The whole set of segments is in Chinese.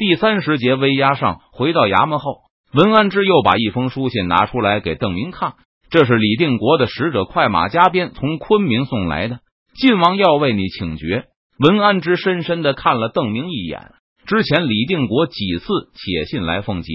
第三十节威压上，回到衙门后，文安之又把一封书信拿出来给邓明看。这是李定国的使者快马加鞭从昆明送来的，晋王要为你请爵。文安之深深的看了邓明一眼。之前李定国几次写信来凤节，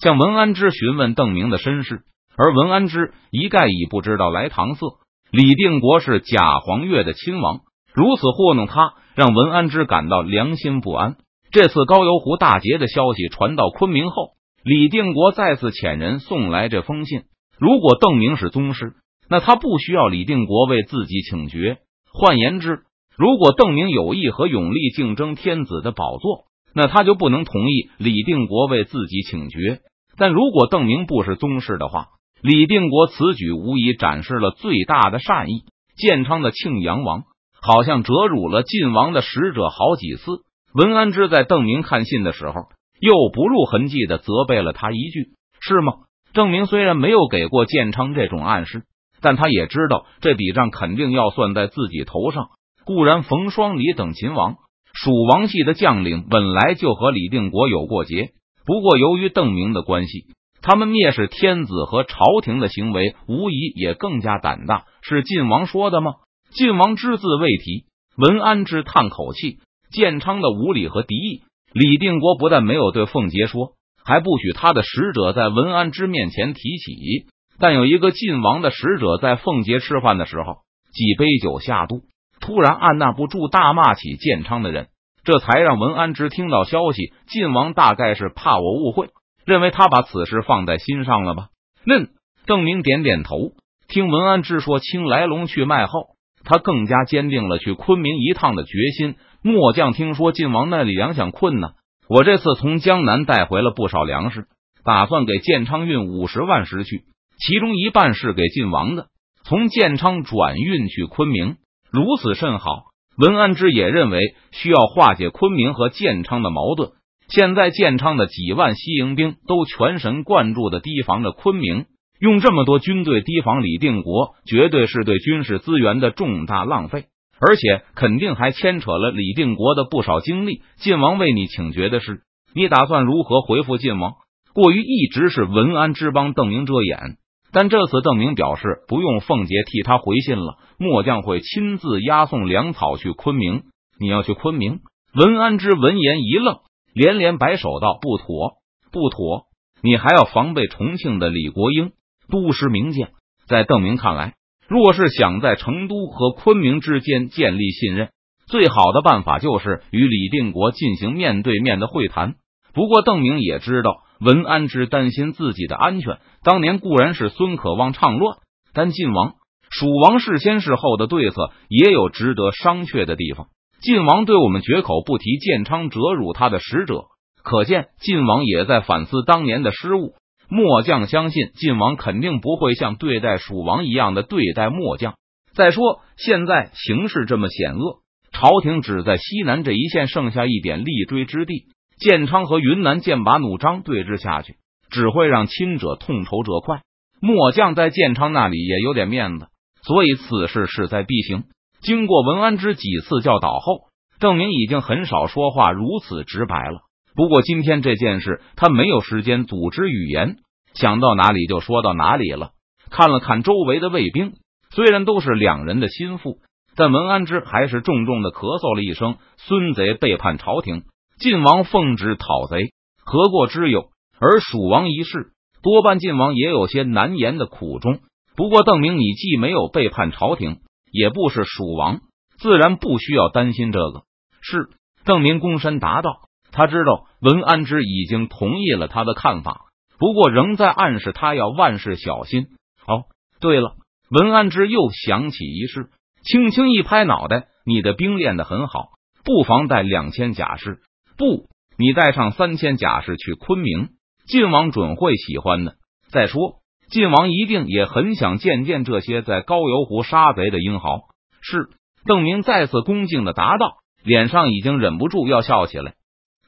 向文安之询问邓明的身世，而文安之一概已不知道来搪塞。李定国是贾黄月的亲王，如此糊弄他，让文安之感到良心不安。这次高邮湖大捷的消息传到昆明后，李定国再次遣人送来这封信。如果邓明是宗室，那他不需要李定国为自己请爵。换言之，如果邓明有意和永历竞争天子的宝座，那他就不能同意李定国为自己请爵。但如果邓明不是宗室的话，李定国此举无疑展示了最大的善意。建昌的庆阳王好像折辱了晋王的使者好几次。文安之在邓明看信的时候，又不露痕迹的责备了他一句：“是吗？”邓明虽然没有给过建昌这种暗示，但他也知道这笔账肯定要算在自己头上。固然冯双礼等秦王、蜀王系的将领本来就和李定国有过节，不过由于邓明的关系。他们蔑视天子和朝廷的行为，无疑也更加胆大。是晋王说的吗？晋王只字未提。文安之叹口气：建昌的无礼和敌意，李定国不但没有对凤杰说，还不许他的使者在文安之面前提起。但有一个晋王的使者在凤杰吃饭的时候，几杯酒下肚，突然按捺不住大骂起建昌的人，这才让文安之听到消息。晋王大概是怕我误会。认为他把此事放在心上了吧？嫩邓明点点头。听文安之说清来龙去脉后，他更加坚定了去昆明一趟的决心。末将听说晋王那里粮饷困难，我这次从江南带回了不少粮食，打算给建昌运五十万石去，其中一半是给晋王的，从建昌转运去昆明。如此甚好。文安之也认为需要化解昆明和建昌的矛盾。现在建昌的几万西营兵都全神贯注的提防着昆明，用这么多军队提防李定国，绝对是对军事资源的重大浪费，而且肯定还牵扯了李定国的不少精力。晋王为你请决的事，你打算如何回复晋王？过于一直是文安之帮邓明遮掩，但这次邓明表示不用凤姐替他回信了，末将会亲自押送粮草去昆明。你要去昆明？文安之闻言一愣。连连摆手道：“不妥，不妥！你还要防备重庆的李国英，都师名将。在邓明看来，若是想在成都和昆明之间建立信任，最好的办法就是与李定国进行面对面的会谈。不过，邓明也知道文安之担心自己的安全。当年固然是孙可望唱乱，但晋王、蜀王事先事后的对策也有值得商榷的地方。”晋王对我们绝口不提建昌折辱他的使者，可见晋王也在反思当年的失误。末将相信晋王肯定不会像对待蜀王一样的对待末将。再说现在形势这么险恶，朝廷只在西南这一线剩下一点立锥之地，建昌和云南剑拔弩张对峙下去，只会让亲者痛仇者快。末将在建昌那里也有点面子，所以此事势在必行。经过文安之几次教导后，郑明已经很少说话如此直白了。不过今天这件事，他没有时间组织语言，想到哪里就说到哪里了。看了看周围的卫兵，虽然都是两人的心腹，但文安之还是重重的咳嗽了一声：“孙贼背叛朝廷，晋王奉旨讨贼，何过之有？”而蜀王一事，多半晋王也有些难言的苦衷。不过邓明，你既没有背叛朝廷。也不是蜀王，自然不需要担心这个。是邓明躬身答道：“他知道文安之已经同意了他的看法，不过仍在暗示他要万事小心。”哦，对了，文安之又想起一事，轻轻一拍脑袋：“你的兵练得很好，不妨带两千甲士。不，你带上三千甲士去昆明，晋王准会喜欢的。再说。”晋王一定也很想见见这些在高邮湖杀贼的英豪。是邓明再次恭敬的答道，脸上已经忍不住要笑起来。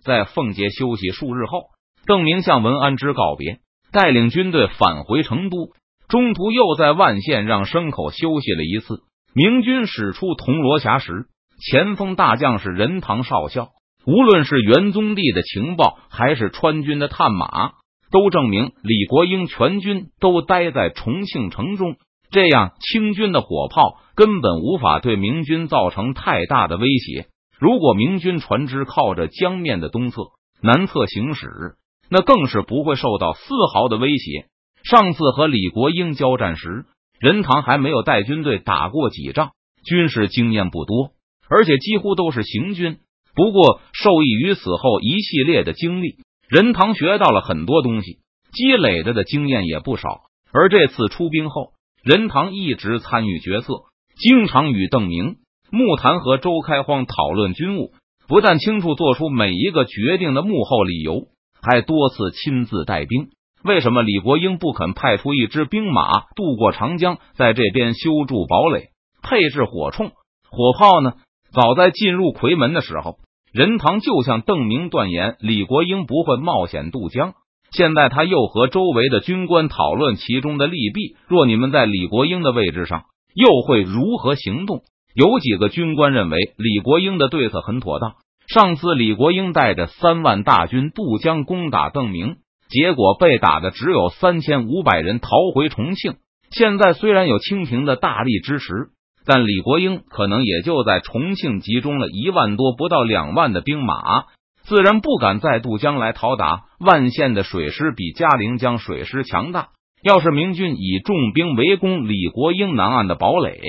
在凤节休息数日后，邓明向文安之告别，带领军队返回成都。中途又在万县让牲口休息了一次。明军使出铜锣峡时，前锋大将是任堂少校，无论是元宗帝的情报，还是川军的探马，都证明李国英全军都待在重庆城中。这样，清军的火炮根本无法对明军造成太大的威胁。如果明军船只靠着江面的东侧、南侧行驶，那更是不会受到丝毫的威胁。上次和李国英交战时，任堂还没有带军队打过几仗，军事经验不多，而且几乎都是行军。不过，受益于此后一系列的经历，任堂学到了很多东西，积累的的经验也不少。而这次出兵后，任堂一直参与决策，经常与邓明、木坛和周开荒讨论军务，不但清楚做出每一个决定的幕后理由，还多次亲自带兵。为什么李国英不肯派出一支兵马渡过长江，在这边修筑堡垒、配置火铳、火炮呢？早在进入夔门的时候，任堂就向邓明断言，李国英不会冒险渡江。现在他又和周围的军官讨论其中的利弊。若你们在李国英的位置上，又会如何行动？有几个军官认为李国英的对策很妥当。上次李国英带着三万大军渡江攻打邓明，结果被打的只有三千五百人逃回重庆。现在虽然有清廷的大力支持。但李国英可能也就在重庆集中了一万多不到两万的兵马，自然不敢再渡江来讨打。万县的水师比嘉陵江水师强大，要是明军以重兵围攻李国英南岸的堡垒，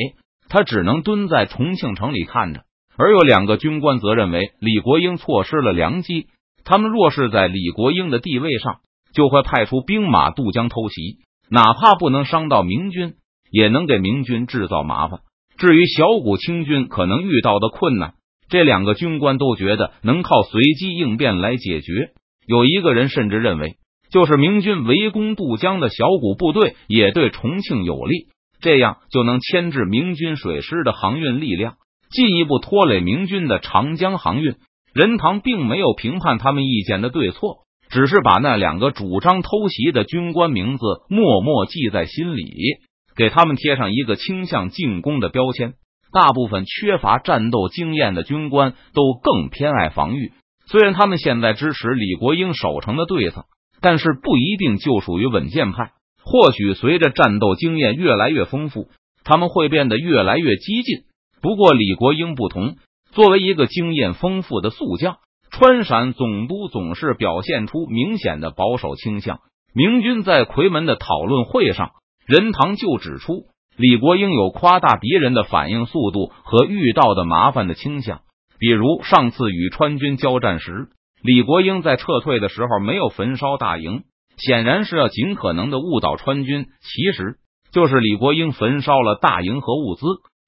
他只能蹲在重庆城里看着。而有两个军官则认为李国英错失了良机，他们若是在李国英的地位上，就会派出兵马渡江偷袭，哪怕不能伤到明军，也能给明军制造麻烦。至于小股清军可能遇到的困难，这两个军官都觉得能靠随机应变来解决。有一个人甚至认为，就是明军围攻渡江的小股部队也对重庆有利，这样就能牵制明军水师的航运力量，进一步拖累明军的长江航运。任堂并没有评判他们意见的对错，只是把那两个主张偷袭的军官名字默默记在心里。给他们贴上一个倾向进攻的标签。大部分缺乏战斗经验的军官都更偏爱防御。虽然他们现在支持李国英守城的对策，但是不一定就属于稳健派。或许随着战斗经验越来越丰富，他们会变得越来越激进。不过李国英不同，作为一个经验丰富的宿将，川陕总督总是表现出明显的保守倾向。明军在夔门的讨论会上。任堂就指出，李国英有夸大敌人的反应速度和遇到的麻烦的倾向。比如上次与川军交战时，李国英在撤退的时候没有焚烧大营，显然是要尽可能的误导川军。其实就是李国英焚烧了大营和物资。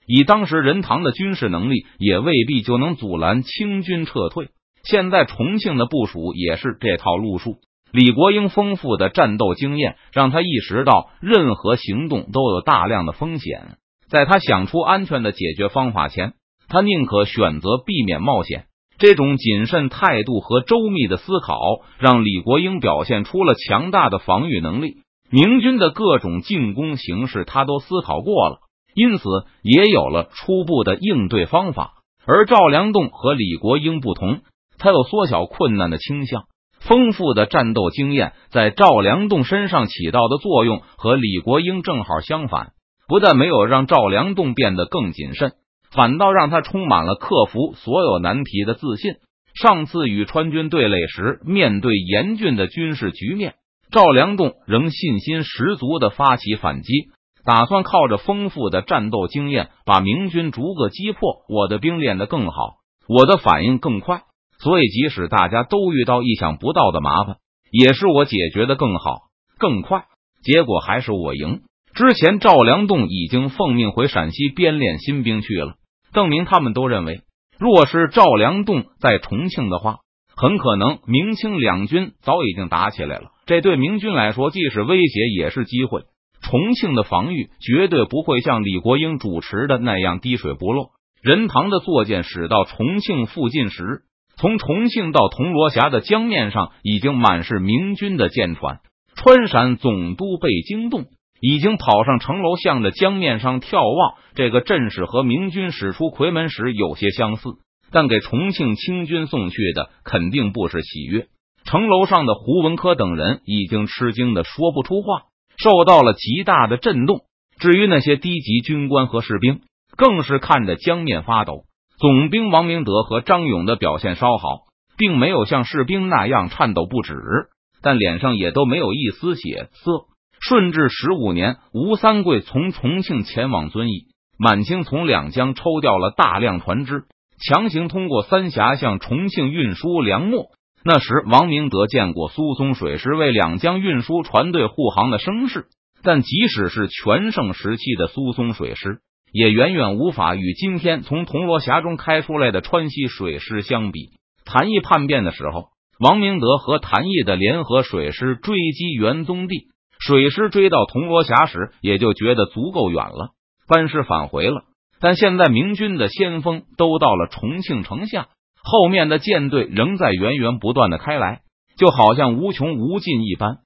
以当时任堂的军事能力，也未必就能阻拦清军撤退。现在重庆的部署也是这套路数。李国英丰富的战斗经验让他意识到，任何行动都有大量的风险。在他想出安全的解决方法前，他宁可选择避免冒险。这种谨慎态度和周密的思考，让李国英表现出了强大的防御能力。明军的各种进攻形式，他都思考过了，因此也有了初步的应对方法。而赵良栋和李国英不同，他有缩小困难的倾向。丰富的战斗经验在赵良栋身上起到的作用和李国英正好相反，不但没有让赵良栋变得更谨慎，反倒让他充满了克服所有难题的自信。上次与川军对垒时，面对严峻的军事局面，赵良栋仍信心十足的发起反击，打算靠着丰富的战斗经验把明军逐个击破。我的兵练得更好，我的反应更快。所以，即使大家都遇到意想不到的麻烦，也是我解决的更好、更快，结果还是我赢。之前赵良栋已经奉命回陕西编练新兵去了。邓明他们都认为，若是赵良栋在重庆的话，很可能明清两军早已经打起来了。这对明军来说，既是威胁，也是机会。重庆的防御绝对不会像李国英主持的那样滴水不漏。任堂的坐舰驶到重庆附近时。从重庆到铜锣峡的江面上已经满是明军的舰船，川陕总督被惊动，已经跑上城楼，向着江面上眺望。这个阵势和明军使出夔门时有些相似，但给重庆清军送去的肯定不是喜悦。城楼上的胡文科等人已经吃惊的说不出话，受到了极大的震动。至于那些低级军官和士兵，更是看着江面发抖。总兵王明德和张勇的表现稍好，并没有像士兵那样颤抖不止，但脸上也都没有一丝血色。顺治十五年，吴三桂从重庆前往遵义，满清从两江抽调了大量船只，强行通过三峡向重庆运输粮墨。那时，王明德见过苏松水师为两江运输船队护航的声势，但即使是全盛时期的苏松水师，也远远无法与今天从铜锣峡中开出来的川西水师相比。谭毅叛变的时候，王明德和谭毅的联合水师追击元宗帝，水师追到铜锣峡时，也就觉得足够远了，班师返回了。但现在明军的先锋都到了重庆城下。后面的舰队仍在源源不断的开来，就好像无穷无尽一般。